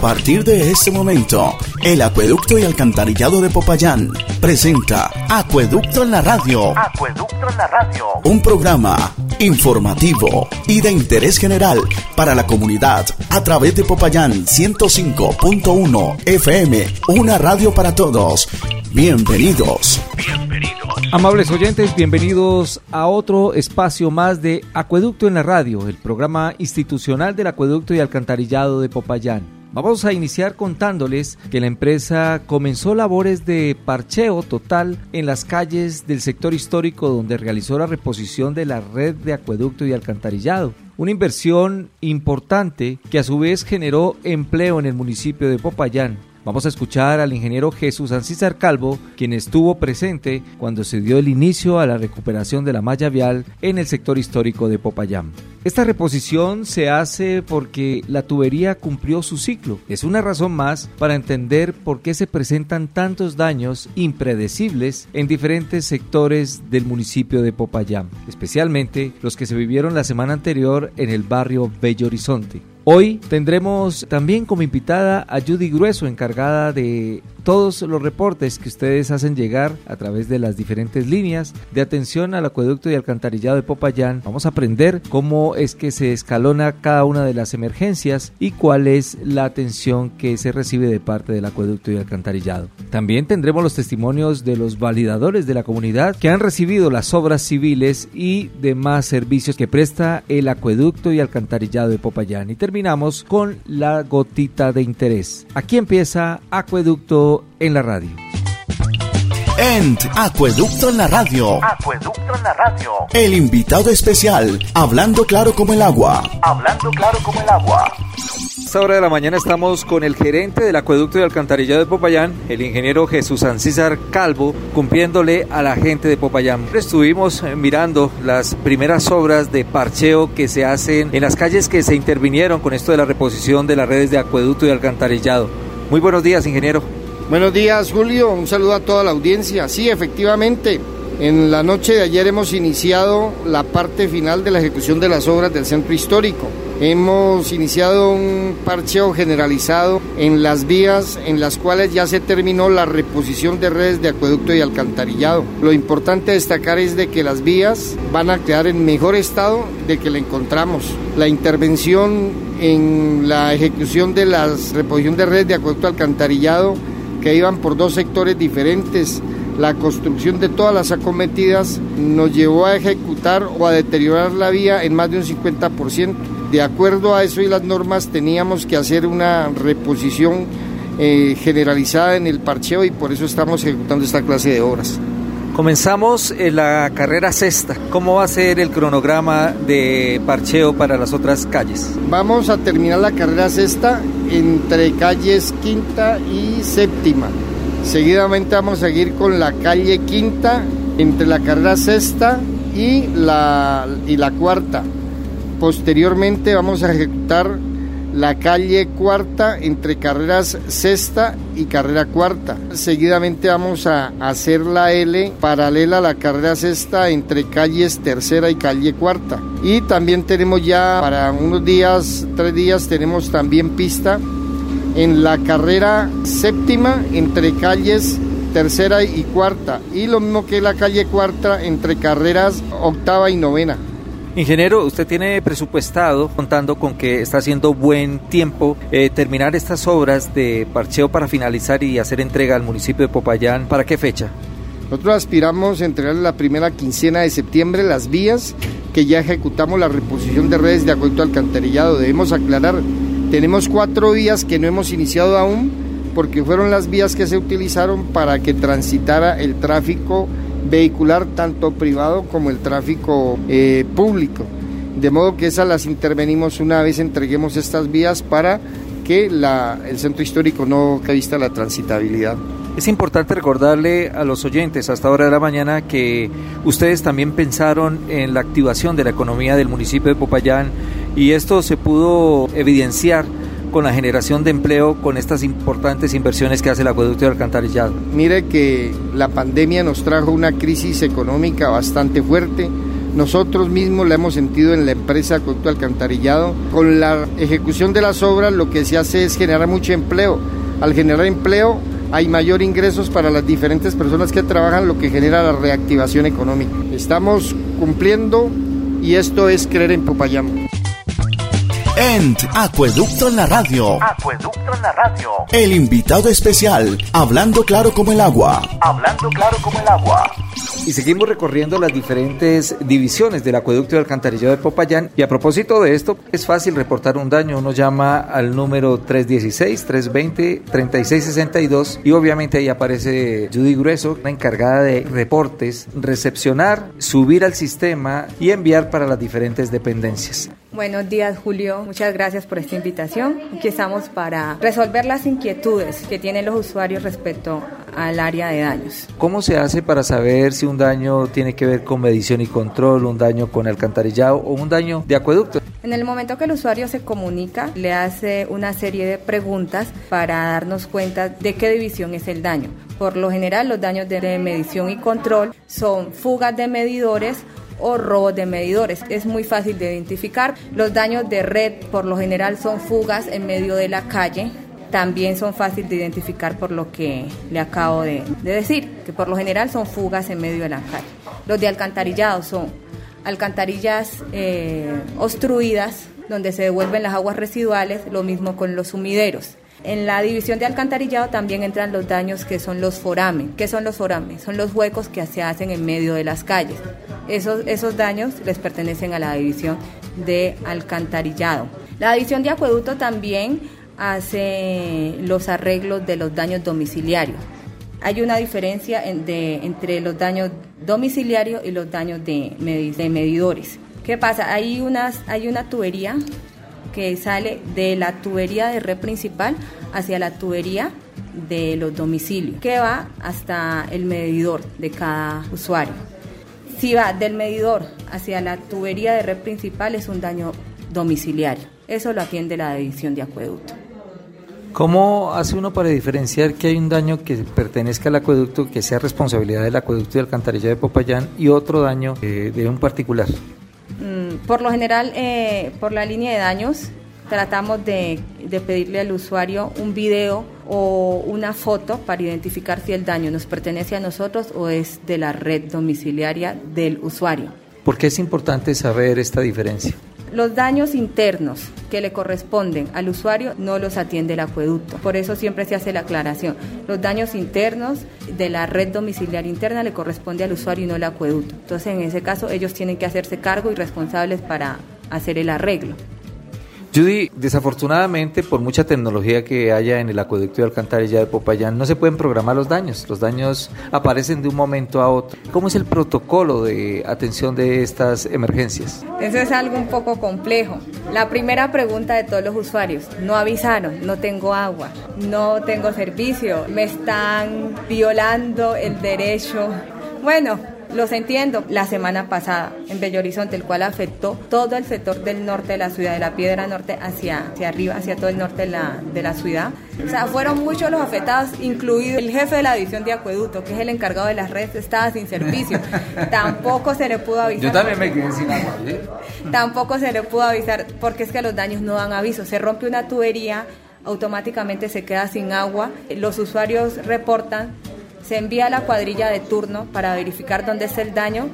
A partir de este momento, el Acueducto y Alcantarillado de Popayán presenta Acueducto en la Radio. Acueducto en la Radio. Un programa informativo y de interés general para la comunidad a través de Popayán 105.1 FM, una radio para todos. Bienvenidos. Bienvenidos. Amables oyentes, bienvenidos a otro espacio más de Acueducto en la Radio, el programa institucional del Acueducto y Alcantarillado de Popayán. Vamos a iniciar contándoles que la empresa comenzó labores de parcheo total en las calles del sector histórico donde realizó la reposición de la red de acueducto y alcantarillado. Una inversión importante que a su vez generó empleo en el municipio de Popayán Vamos a escuchar al ingeniero Jesús Ancísar Calvo, quien estuvo presente cuando se dio el inicio a la recuperación de la malla vial en el sector histórico de Popayán. Esta reposición se hace porque la tubería cumplió su ciclo. Es una razón más para entender por qué se presentan tantos daños impredecibles en diferentes sectores del municipio de Popayán, especialmente los que se vivieron la semana anterior en el barrio Bello Horizonte. Hoy tendremos también como invitada a Judy Grueso, encargada de todos los reportes que ustedes hacen llegar a través de las diferentes líneas de atención al acueducto y alcantarillado de Popayán. Vamos a aprender cómo es que se escalona cada una de las emergencias y cuál es la atención que se recibe de parte del acueducto y alcantarillado. También tendremos los testimonios de los validadores de la comunidad que han recibido las obras civiles y demás servicios que presta el acueducto y alcantarillado de Popayán. Y terminamos con la gotita de interés. Aquí empieza Acueducto en la radio. ENT Acueducto en la radio. Acueducto en la radio. El invitado especial, hablando claro como el agua. Hablando claro como el agua. esta hora de la mañana estamos con el gerente del acueducto de alcantarillado de Popayán, el ingeniero Jesús Ancísar Calvo, cumpliéndole a la gente de Popayán. Estuvimos eh, mirando las primeras obras de parcheo que se hacen en las calles que se intervinieron con esto de la reposición de las redes de acueducto y alcantarillado. Muy buenos días, ingeniero. Buenos días, Julio. Un saludo a toda la audiencia. Sí, efectivamente, en la noche de ayer hemos iniciado la parte final de la ejecución de las obras del centro histórico. Hemos iniciado un parcheo generalizado en las vías en las cuales ya se terminó la reposición de redes de acueducto y alcantarillado. Lo importante destacar es de que las vías van a quedar en mejor estado de que la encontramos. La intervención en la ejecución de la reposición de redes de acueducto alcantarillado que iban por dos sectores diferentes. La construcción de todas las acometidas nos llevó a ejecutar o a deteriorar la vía en más de un 50%. De acuerdo a eso y las normas teníamos que hacer una reposición eh, generalizada en el parcheo y por eso estamos ejecutando esta clase de obras. Comenzamos en la carrera sexta. ¿Cómo va a ser el cronograma de parcheo para las otras calles? Vamos a terminar la carrera sexta entre calles quinta y séptima. Seguidamente vamos a seguir con la calle quinta entre la carrera sexta y la, y la cuarta. Posteriormente vamos a ejecutar la calle cuarta entre carreras sexta y carrera cuarta. Seguidamente vamos a hacer la L paralela a la carrera sexta entre calles tercera y calle cuarta. Y también tenemos ya para unos días, tres días, tenemos también pista en la carrera séptima entre calles tercera y cuarta. Y lo mismo que la calle cuarta entre carreras octava y novena. Ingeniero, usted tiene presupuestado, contando con que está haciendo buen tiempo, eh, terminar estas obras de parcheo para finalizar y hacer entrega al municipio de Popayán. ¿Para qué fecha? Nosotros aspiramos a entregar la primera quincena de septiembre las vías que ya ejecutamos la reposición de redes de acueducto alcantarillado. Debemos aclarar, tenemos cuatro vías que no hemos iniciado aún porque fueron las vías que se utilizaron para que transitara el tráfico vehicular tanto privado como el tráfico eh, público. De modo que esas las intervenimos una vez entreguemos estas vías para que el centro histórico no vista la transitabilidad. Es importante recordarle a los oyentes hasta ahora de la mañana que ustedes también pensaron en la activación de la economía del municipio de Popayán y esto se pudo evidenciar con la generación de empleo con estas importantes inversiones que hace el acueducto de alcantarillado? Mire que la pandemia nos trajo una crisis económica bastante fuerte, nosotros mismos la hemos sentido en la empresa Acueducto Alcantarillado. Con la ejecución de las obras lo que se hace es generar mucho empleo. Al generar empleo hay mayor ingresos para las diferentes personas que trabajan, lo que genera la reactivación económica. Estamos cumpliendo y esto es creer en Popayán. ENT, Acueducto en la radio. Acueducto en la radio. El invitado especial, hablando claro como el agua. Hablando claro como el agua. Y seguimos recorriendo las diferentes divisiones del acueducto y alcantarillado de Popayán. Y a propósito de esto, es fácil reportar un daño. Uno llama al número 316-320-3662 y obviamente ahí aparece Judy Grueso, la encargada de reportes, recepcionar, subir al sistema y enviar para las diferentes dependencias. Buenos días, Julio. Muchas gracias por esta invitación. Aquí estamos para resolver las inquietudes que tienen los usuarios respecto al área de daños. ¿Cómo se hace para saber si un daño tiene que ver con medición y control, un daño con alcantarillado o un daño de acueducto? En el momento que el usuario se comunica, le hace una serie de preguntas para darnos cuenta de qué división es el daño. Por lo general, los daños de medición y control son fugas de medidores o robos de medidores. Es muy fácil de identificar. Los daños de red por lo general son fugas en medio de la calle. También son fáciles de identificar por lo que le acabo de, decir, que por lo general son fugas en medio de la calle. Los de alcantarillado son alcantarillas eh, obstruidas, donde se devuelven las aguas residuales, lo mismo con los sumideros. En la división de alcantarillado también entran los daños que son los foramen. ¿Qué son los foramen? Son los huecos que se hacen en medio de las calles. Esos, esos daños les pertenecen a la división de alcantarillado. La división de acueducto también hace los arreglos de los daños domiciliarios. Hay una diferencia entre los daños domiciliarios y los daños de, de medidores. ¿Qué pasa? Hay, unas, hay una tubería que sale de la tubería de red principal hacia la tubería de los domicilios, que va hasta el medidor de cada usuario. Si va del medidor hacia la tubería de red principal es un daño domiciliario. Eso lo atiende la división de acueducto. ¿Cómo hace uno para diferenciar que hay un daño que pertenezca al acueducto, que sea responsabilidad del acueducto y alcantarilla de Popayán, y otro daño eh, de un particular? Mm, por lo general, eh, por la línea de daños, tratamos de, de, pedirle al usuario un video o una foto para identificar si el daño nos pertenece a nosotros o es de la red domiciliaria del usuario. ¿Por qué es importante saber esta diferencia? Los daños internos que le corresponden al usuario no los atiende el acueducto. Por eso siempre se hace la aclaración. Los daños internos de la red domiciliaria interna le corresponde al usuario y no al acueducto. Entonces, en ese caso, ellos tienen que hacerse cargo y responsables para hacer el arreglo. Judy, desafortunadamente, por mucha tecnología que haya en el acueducto de alcantarilla de Popayán, no se pueden programar los daños. Los daños aparecen de un momento a otro. ¿Cómo es el protocolo de atención de estas emergencias? Eso es algo un poco complejo. La primera pregunta de todos los usuarios, no avisaron, no tengo agua, no tengo servicio, me están violando el derecho. Bueno, los entiendo. La semana pasada en Bello Horizonte, el cual afectó todo el sector del norte de la ciudad, de la Piedra Norte hacia, hacia arriba, hacia todo el norte de la, de la ciudad. O sea, fueron muchos los afectados, incluido el jefe de la división de acueducto, que es el encargado de las redes, estaba sin servicio. Tampoco se le pudo avisar. Yo también me quedé sin agua. Tampoco se le pudo avisar porque es que los daños no dan aviso. Se rompe una tubería, automáticamente se queda sin agua. Los usuarios reportan se envía a la cuadrilla de turno para verificar dónde es el daño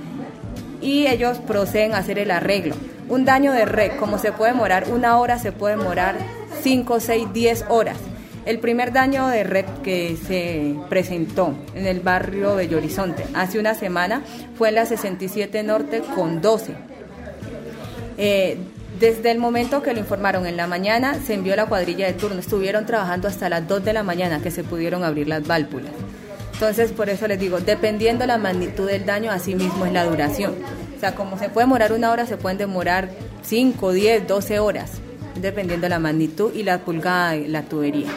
y ellos proceden a hacer el arreglo. Un daño de red, como se puede demorar una hora, se puede demorar 5, 6, 10 horas. El primer daño de red que se presentó en el barrio Bello Horizonte hace una semana fue en la 67 Norte con 12. Eh, desde el momento que lo informaron en la mañana, se envió la cuadrilla de turno. Estuvieron trabajando hasta las 2 de la mañana que se pudieron abrir las válvulas. Entonces, por eso les digo, dependiendo la magnitud del daño, así mismo es la duración. O sea, como se puede demorar una hora, se pueden demorar 5, 10, 12 horas, dependiendo la magnitud y la pulgada de la tubería.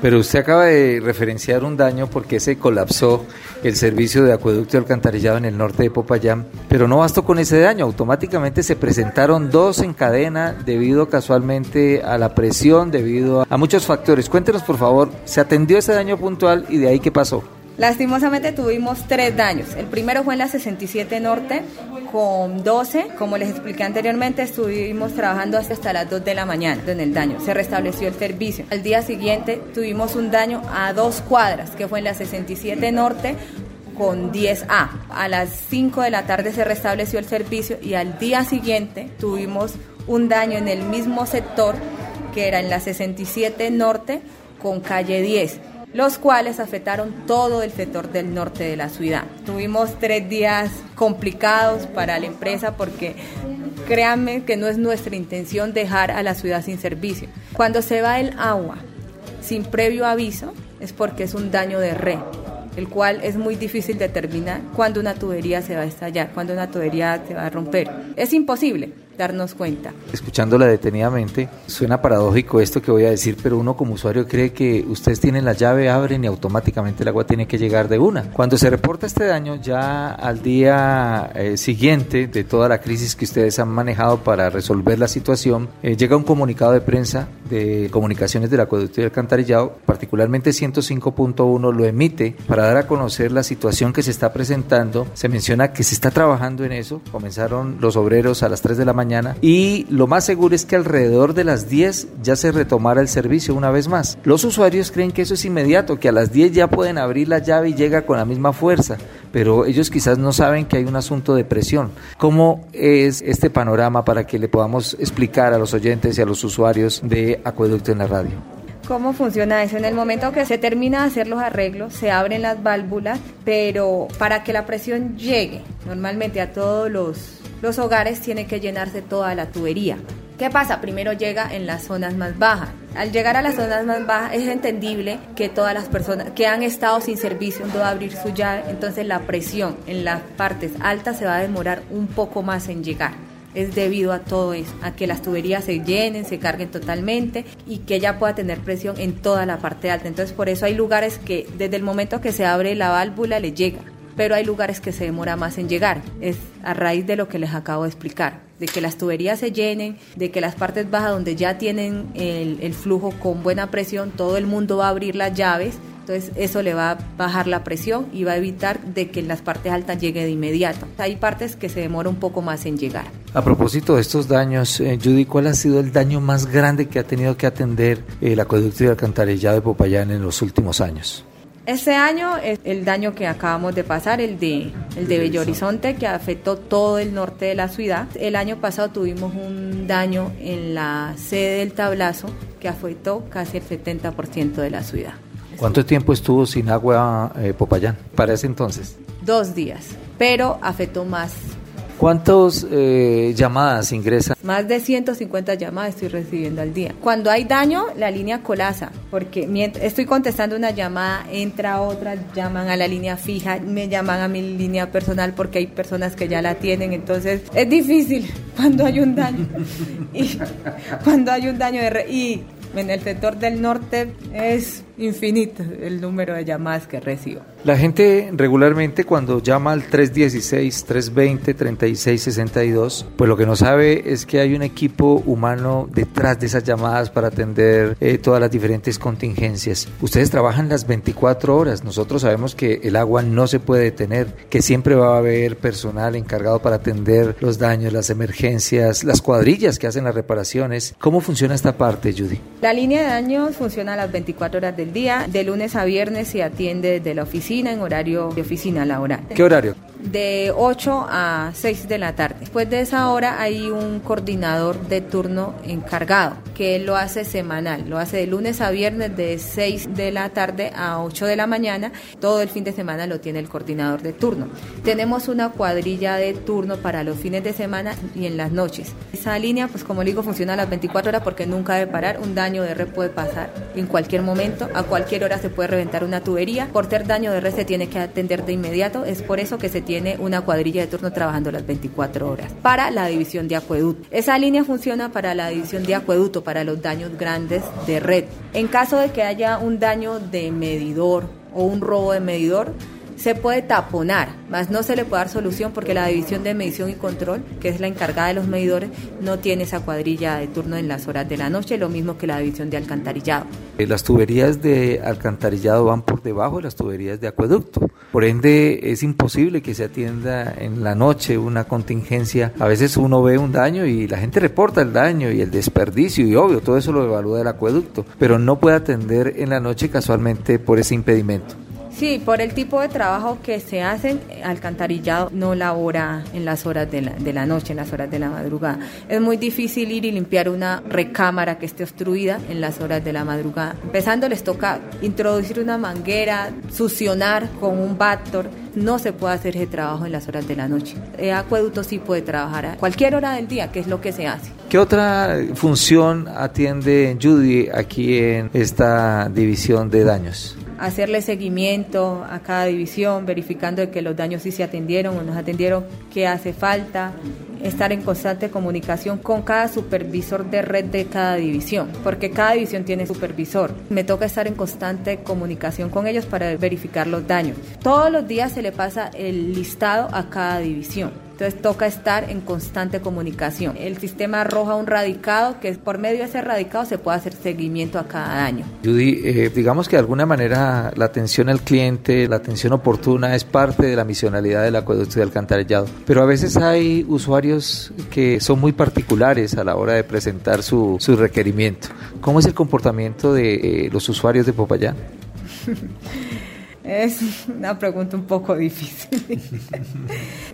Pero usted acaba de referenciar un daño porque se colapsó el servicio de acueducto y alcantarillado en el norte de Popayán, pero no bastó con ese daño, automáticamente se presentaron dos en cadena debido casualmente a la presión, debido a muchos factores. Cuéntenos por favor, ¿se atendió ese daño puntual y de ahí qué pasó? Lastimosamente tuvimos tres daños. El primero fue en la 67 Norte con 12. Como les expliqué anteriormente, estuvimos trabajando hasta las 2 de la mañana en el daño. Se restableció el servicio. Al día siguiente tuvimos un daño a dos cuadras, que fue en la 67 Norte con 10A. A las 5 de la tarde se restableció el servicio y al día siguiente tuvimos un daño en el mismo sector que era en la 67 Norte con calle 10 los cuales afectaron todo el sector del norte de la ciudad. Tuvimos tres días complicados para la empresa porque créanme que no es nuestra intención dejar a la ciudad sin servicio. Cuando se va el agua sin previo aviso es porque es un daño de red, el cual es muy difícil determinar cuándo una tubería se va a estallar, cuándo una tubería se va a romper. Es imposible darnos cuenta. Escuchándola detenidamente, suena paradójico esto que voy a decir, pero uno como usuario cree que ustedes tienen la llave, abren y automáticamente el agua tiene que llegar de una. Cuando se reporta este daño, ya al día eh, siguiente de toda la crisis que ustedes han manejado para resolver la situación, eh, llega un comunicado de prensa de comunicaciones del acueducto y alcantarillado, particularmente 105.1 lo emite para dar a conocer la situación que se está presentando. Se menciona que se está trabajando en eso, comenzaron los obreros a las 3 de la mañana y lo más seguro es que alrededor de las 10 ya se retomara el servicio una vez más. Los usuarios creen que eso es inmediato, que a las 10 ya pueden abrir la llave y llega con la misma fuerza, pero ellos quizás no saben que hay un asunto de presión. ¿Cómo es este panorama para que le podamos explicar a los oyentes y a los usuarios de Acueducto en la radio? ¿Cómo funciona eso? En el momento que se termina de hacer los arreglos, se abren las válvulas, pero para que la presión llegue normalmente a todos los los hogares tiene que llenarse toda la tubería. ¿Qué pasa? Primero llega en las zonas más bajas. Al llegar a las zonas más bajas es entendible que todas las personas que han estado sin servicio no va a abrir su llave, entonces la presión en las partes altas se va a demorar un poco más en llegar. Es debido a todo eso, a que las tuberías se llenen, se carguen totalmente y que ella pueda tener presión en toda la parte alta. Entonces por eso hay lugares que desde el momento que se abre la válvula le llega pero hay lugares que se demora más en llegar. Es a raíz de lo que les acabo de explicar, de que las tuberías se llenen, de que las partes bajas donde ya tienen el, flujo con buena presión, todo el mundo va a abrir las llaves entonces eso le va a bajar la presión y va a evitar de que en las partes altas llegue de inmediato. Hay partes que se demora un poco más en llegar. A propósito de estos daños, eh, Judy, ¿cuál ha sido el daño más grande que ha tenido que atender el acueducto y alcantarillado de Popayán en los últimos años? Este año es el daño que acabamos de pasar, el de, el de Bello Horizonte, que afectó todo el norte de la ciudad. El año pasado tuvimos un daño en la sede del tablazo que afectó casi el 70% de la ciudad. ¿Cuánto tiempo estuvo sin agua eh, Popayán para ese entonces? Dos días, pero afectó más ¿Cuántas eh, llamadas ingresan? Más de 150 llamadas estoy recibiendo al día. Cuando hay daño, la línea colasa, porque mientras estoy contestando una llamada, entra otra, llaman a la línea fija, me llaman a mi línea personal porque hay personas que ya la tienen, entonces es difícil cuando hay un daño. y cuando hay un daño de... y en el sector del norte es infinito el número de llamadas que recibo. La gente regularmente cuando llama al 316-320-3662, pues lo que no sabe es que hay un equipo humano detrás de esas llamadas para atender eh, todas las diferentes contingencias. Ustedes trabajan las 24 horas, nosotros sabemos que el agua no se puede detener, que siempre va a haber personal encargado para atender los daños, las emergencias, las cuadrillas que hacen las reparaciones. ¿Cómo funciona esta parte, Judy? La línea de daños funciona a las 24 horas del día. De lunes a viernes se atiende desde la oficina en horario de oficina laboral. ¿Qué horario? De 8 a 6 de la tarde. Después de esa hora hay un coordinador de turno encargado que lo hace semanal, lo hace de lunes a viernes de 6 de la tarde a 8 de la mañana. Todo el fin de semana lo tiene el coordinador de turno. Tenemos una cuadrilla de turno para los fines de semana y en las noches. Esa línea, pues como digo, funciona a las 24 horas porque nunca debe parar. Un daño de red puede pasar en cualquier momento, a cualquier hora se puede reventar una tubería. Por ser daño de red se tiene que atender de inmediato. Es por eso que se tiene una cuadrilla de turno trabajando las 24 horas para la división de acueducto. Esa línea funciona para la división de acueducto, para los daños grandes de red. En caso de que haya un daño de medidor o un robo de medidor, se puede taponar, más no se le puede dar solución porque la división de medición y control, que es la encargada de los medidores, no tiene esa cuadrilla de turno en las horas de la noche, lo mismo que la división de alcantarillado. Eh, las tuberías de alcantarillado van por debajo de las tuberías de acueducto. Por ende, es imposible que se atienda en la noche una contingencia. A veces uno ve un daño y la gente reporta el daño y el desperdicio y obvio, todo eso lo evalúa el acueducto, pero no puede atender en la noche casualmente por ese impedimento. Sí, por el tipo de trabajo que se hacen, alcantarillado no labora en las horas de la, de la noche, en las horas de la madrugada. Es muy difícil ir y limpiar una recámara que esté obstruida en las horas de la madrugada. Empezando les toca introducir una manguera, succionar con un Bactor. No se puede hacer ese trabajo en las horas de la noche. El acueducto sí puede trabajar a cualquier hora del día, que es lo que se hace. ¿Qué otra función atiende Judy aquí en esta división de daños? Hacerle seguimiento a cada división, verificando que los daños sí se atendieron o no se atendieron, qué hace falta, estar en constante comunicación con cada supervisor de red de cada división, porque cada división tiene supervisor. Me toca estar en constante comunicación con ellos para verificar los daños. Todos los días se le pasa el listado a cada división. Entonces toca estar en constante comunicación. El sistema arroja un radicado que por medio de ese radicado se puede hacer seguimiento a cada daño. Judy, eh, digamos que de alguna manera la atención al cliente, la atención oportuna es parte de la misionalidad del acueducto de alcantarillado, pero a veces hay usuarios que son muy particulares a la hora de presentar su, su requerimiento. ¿Cómo es el comportamiento de eh, los usuarios de Popayán? Es una pregunta un poco difícil.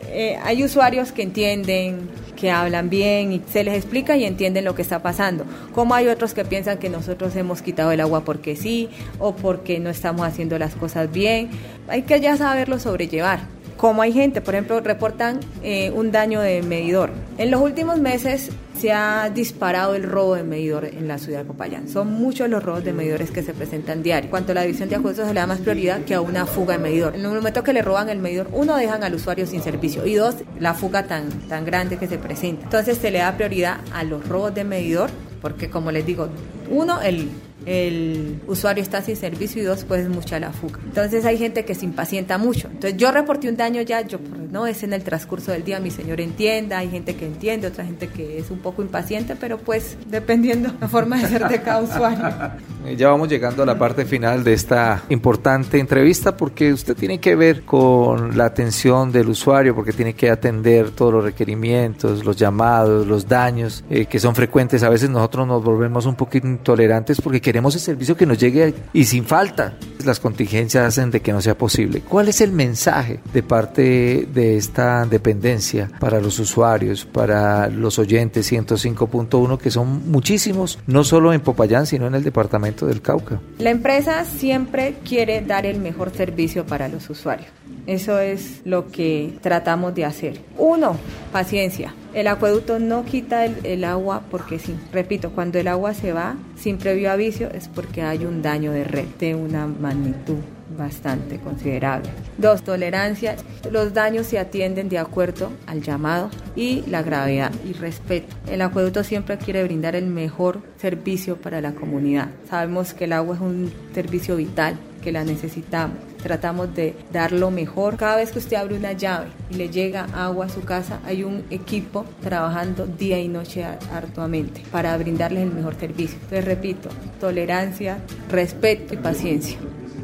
Eh, hay usuarios que entienden, que hablan bien y se les explica y entienden lo que está pasando. Como hay otros que piensan que nosotros hemos quitado el agua porque sí o porque no estamos haciendo las cosas bien. Hay que ya saberlo sobrellevar. Como hay gente, por ejemplo, reportan eh, un daño de medidor. En los últimos meses se ha disparado el robo de medidor en la ciudad de Popayán. Son muchos los robos de medidores que se presentan diario. Cuanto a la división de acuerdos se le da más prioridad que a una fuga de medidor. En el momento que le roban el medidor, uno, dejan al usuario sin servicio y dos, la fuga tan, tan grande que se presenta. Entonces se le da prioridad a los robos de medidor porque como les digo, uno, el el usuario está sin servicio y dos, pues es mucha la fuga. Entonces hay gente que se impacienta mucho. Entonces yo reporté un daño ya, yo pues, no es en el transcurso del día, mi señor entienda, hay gente que entiende, otra gente que es un poco impaciente, pero pues dependiendo la forma de ser de cada usuario. Ya vamos llegando a la parte final de esta importante entrevista porque usted tiene que ver con la atención del usuario, porque tiene que atender todos los requerimientos, los llamados, los daños eh, que son frecuentes. A veces nosotros nos volvemos un poquito intolerantes porque queremos queremos el servicio que nos llegue y sin falta. Las contingencias hacen de que no sea posible. ¿Cuál es el mensaje de parte de esta dependencia para los usuarios, para los oyentes 105.1, que son muchísimos, no solo en Popayán, sino en el departamento del Cauca? La empresa siempre quiere dar el mejor servicio para los usuarios. Eso es lo que tratamos de hacer. Uno, paciencia. El acueducto no quita el, agua porque sí. Repito, cuando el agua se va sin previo aviso es porque hay un daño de red de una magnitud bastante considerable. Dos, tolerancia. Los daños se atienden de acuerdo al llamado y la gravedad y respeto. El acueducto siempre quiere brindar el mejor servicio para la comunidad. Sabemos que el agua es un servicio vital, que la necesitamos tratamos de dar lo mejor. Cada vez que usted abre una llave y le llega agua a su casa, hay un equipo trabajando día y noche arduamente para brindarles el mejor servicio. Les repito, tolerancia, respeto y paciencia.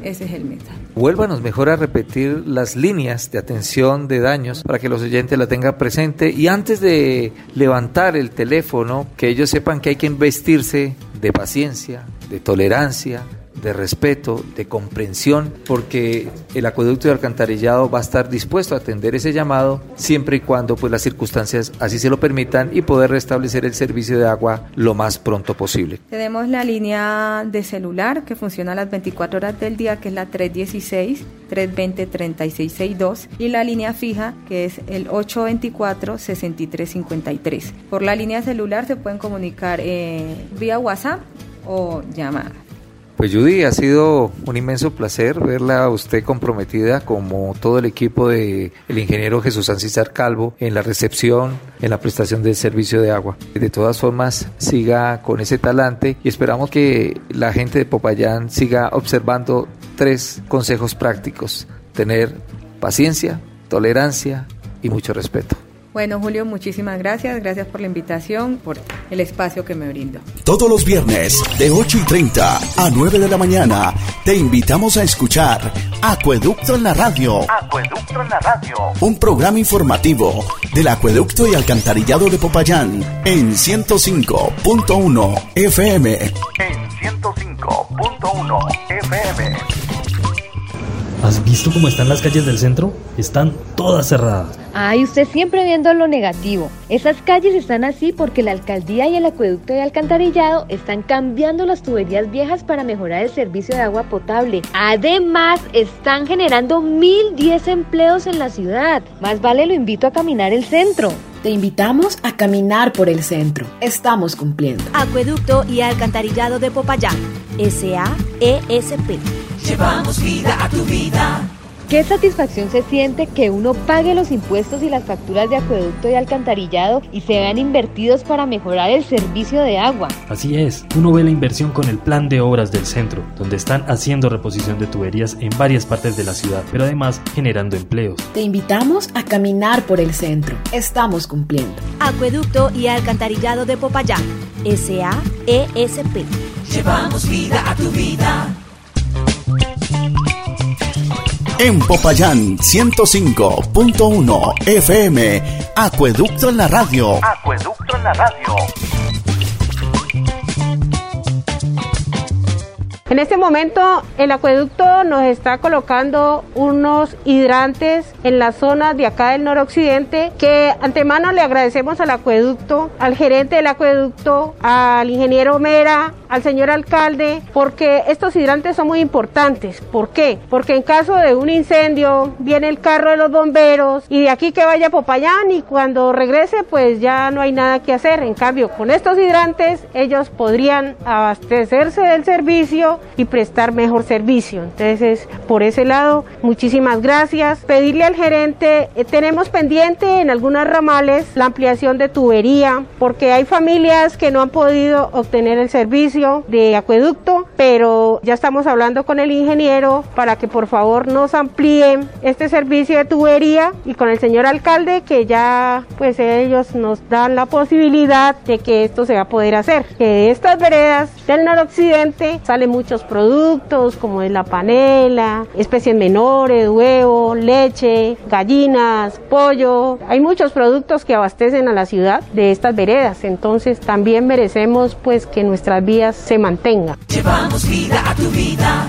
Ese es el mensaje. Vuélvanos mejor a repetir las líneas de atención de daños para que los oyentes la tengan presente y antes de levantar el teléfono, que ellos sepan que hay que investirse de paciencia, de tolerancia, de respeto, de comprensión, porque el acueducto de alcantarillado va a estar dispuesto a atender ese llamado siempre y cuando pues las circunstancias así se lo permitan y poder restablecer el servicio de agua lo más pronto posible. Tenemos la línea de celular que funciona a las 24 horas del día, que es la 316 320 3662 y la línea fija que es el 824 6353. Por la línea celular se pueden comunicar eh, vía WhatsApp o llamar. Pues Judy, ha sido un inmenso placer verla a usted comprometida como todo el equipo de el ingeniero Jesús Ancizar Calvo en la recepción, en la prestación del servicio de agua. De todas formas, siga con ese talante y esperamos que la gente de Popayán siga observando tres consejos prácticos tener paciencia, tolerancia y mucho respeto. Bueno, Julio, muchísimas gracias. Gracias por la invitación, por el espacio que me brindo. Todos los viernes, de 8 y 30 a 9 de la mañana, te invitamos a escuchar Acueducto en la Radio. Acueducto en la radio. Un programa informativo del Acueducto y Alcantarillado de Popayán en 105.1 FM. En 105.1 FM. ¿Has visto cómo están las calles del centro? Están todas cerradas. Ay, usted siempre viendo lo negativo. Esas calles están así porque la alcaldía y el acueducto de alcantarillado están cambiando las tuberías viejas para mejorar el servicio de agua potable. Además, están generando 1010 empleos en la ciudad. Más vale lo invito a caminar el centro. Te invitamos a caminar por el centro. Estamos cumpliendo. Acueducto y Alcantarillado de Popayán. SAESP. Llevamos vida a tu vida. Qué satisfacción se siente que uno pague los impuestos y las facturas de acueducto y alcantarillado y se vean invertidos para mejorar el servicio de agua. Así es, uno ve la inversión con el plan de obras del centro, donde están haciendo reposición de tuberías en varias partes de la ciudad, pero además generando empleos. Te invitamos a caminar por el centro. Estamos cumpliendo. Acueducto y Alcantarillado de Popayán. SAESP. Llevamos vida a tu vida. En Popayán 105.1 FM, Acueducto en la Radio. Acueducto en la radio. En este momento el acueducto nos está colocando unos hidrantes en la zona de acá del noroccidente que antemano le agradecemos al acueducto, al gerente del acueducto, al ingeniero Mera, al señor alcalde, porque estos hidrantes son muy importantes. ¿Por qué? Porque en caso de un incendio viene el carro de los bomberos y de aquí que vaya a Popayán y cuando regrese pues ya no hay nada que hacer. En cambio, con estos hidrantes ellos podrían abastecerse del servicio y prestar mejor servicio. Entonces, por ese lado, muchísimas gracias. Pedirle al gerente, eh, tenemos pendiente en algunas ramales la ampliación de tubería, porque hay familias que no han podido obtener el servicio de acueducto, pero ya estamos hablando con el ingeniero para que por favor nos amplíen este servicio de tubería y con el señor alcalde que ya pues ellos nos dan la posibilidad de que esto se va a poder hacer. Que de estas veredas del noroccidente salen muchos productos como es la panela, especies menores, huevo, leche, gallinas, pollo. Hay muchos productos que abastecen a la ciudad de estas veredas, entonces también merecemos pues que nuestras vías se mantengan. Llevamos vida a tu vida.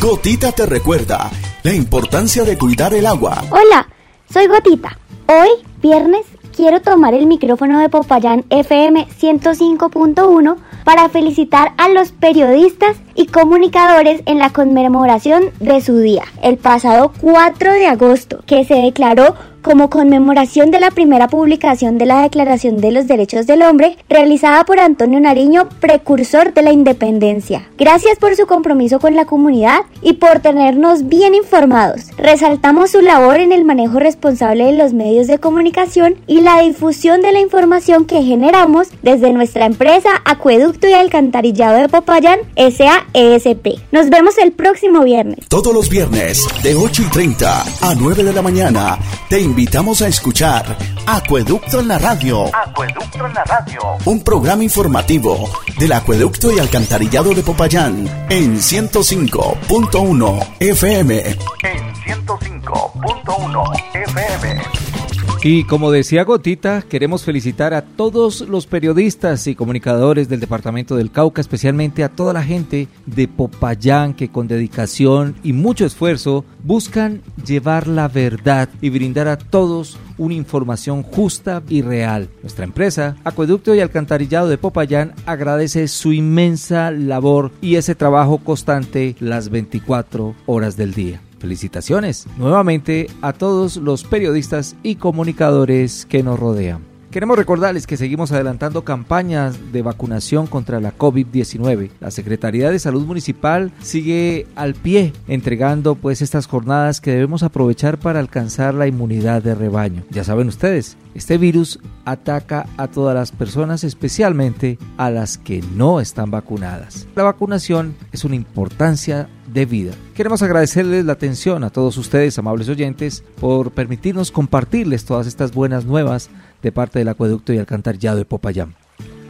Gotita te recuerda la importancia de cuidar el agua. Hola, soy Gotita. Hoy, viernes, quiero tomar el micrófono de Popayán FM 105.1 para felicitar a los periodistas y comunicadores en la conmemoración de su día, el pasado 4 de agosto, que se declaró como conmemoración de la primera publicación de la Declaración de los Derechos del Hombre realizada por Antonio Nariño, precursor de la independencia. Gracias por su compromiso con la comunidad y por tenernos bien informados. Resaltamos su labor en el manejo responsable de los medios de comunicación y la difusión de la información que generamos desde nuestra empresa Acueducto y Alcantarillado de Popayán SAESP. Nos vemos el próximo viernes. Todos los viernes de 8 y 30 a 9 de la mañana te invitamos a escuchar Acueducto en la Radio. Acueducto en la radio. Un programa informativo del Acueducto y Alcantarillado de Popayán en 105.1 FM. En 105.1 FM. Y como decía Gotita, queremos felicitar a todos los periodistas y comunicadores del departamento del Cauca, especialmente a toda la gente de Popayán que con dedicación y mucho esfuerzo buscan llevar la verdad y brindar a todos una información justa y real. Nuestra empresa, Acueducto y Alcantarillado de Popayán, agradece su inmensa labor y ese trabajo constante las 24 horas del día. Felicitaciones nuevamente a todos los periodistas y comunicadores que nos rodean. Queremos recordarles que seguimos adelantando campañas de vacunación contra la COVID-19. La Secretaría de Salud Municipal sigue al pie entregando pues estas jornadas que debemos aprovechar para alcanzar la inmunidad de rebaño. Ya saben ustedes, este virus ataca a todas las personas, especialmente a las que no están vacunadas. La vacunación es una importancia de vida. Queremos agradecerles la atención a todos ustedes, amables oyentes, por permitirnos compartirles todas estas buenas nuevas de parte del acueducto y alcantarillado de Popayán.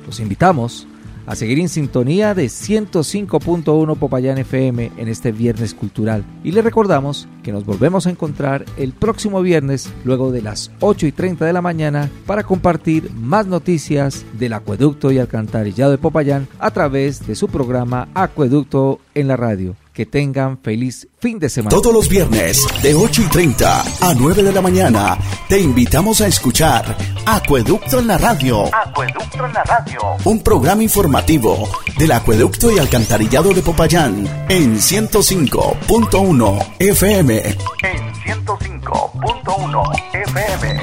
Los invitamos a seguir en sintonía de 105.1 Popayán FM en este viernes cultural. Y les recordamos que nos volvemos a encontrar el próximo viernes luego de las 8 y 30 de la mañana para compartir más noticias del acueducto y alcantarillado de Popayán a través de su programa Acueducto en la radio. Que tengan feliz fin de semana. Todos los viernes de 8 y 30 a 9 de la mañana te invitamos a escuchar Acueducto en la radio. Acueducto en la radio. Un programa informativo del Acueducto y Alcantarillado de Popayán en 105.1 FM. En 105.1 FM.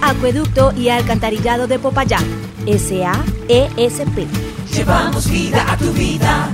Acueducto y Alcantarillado de Popayán, SAESP. Llevamos vida a tu vida.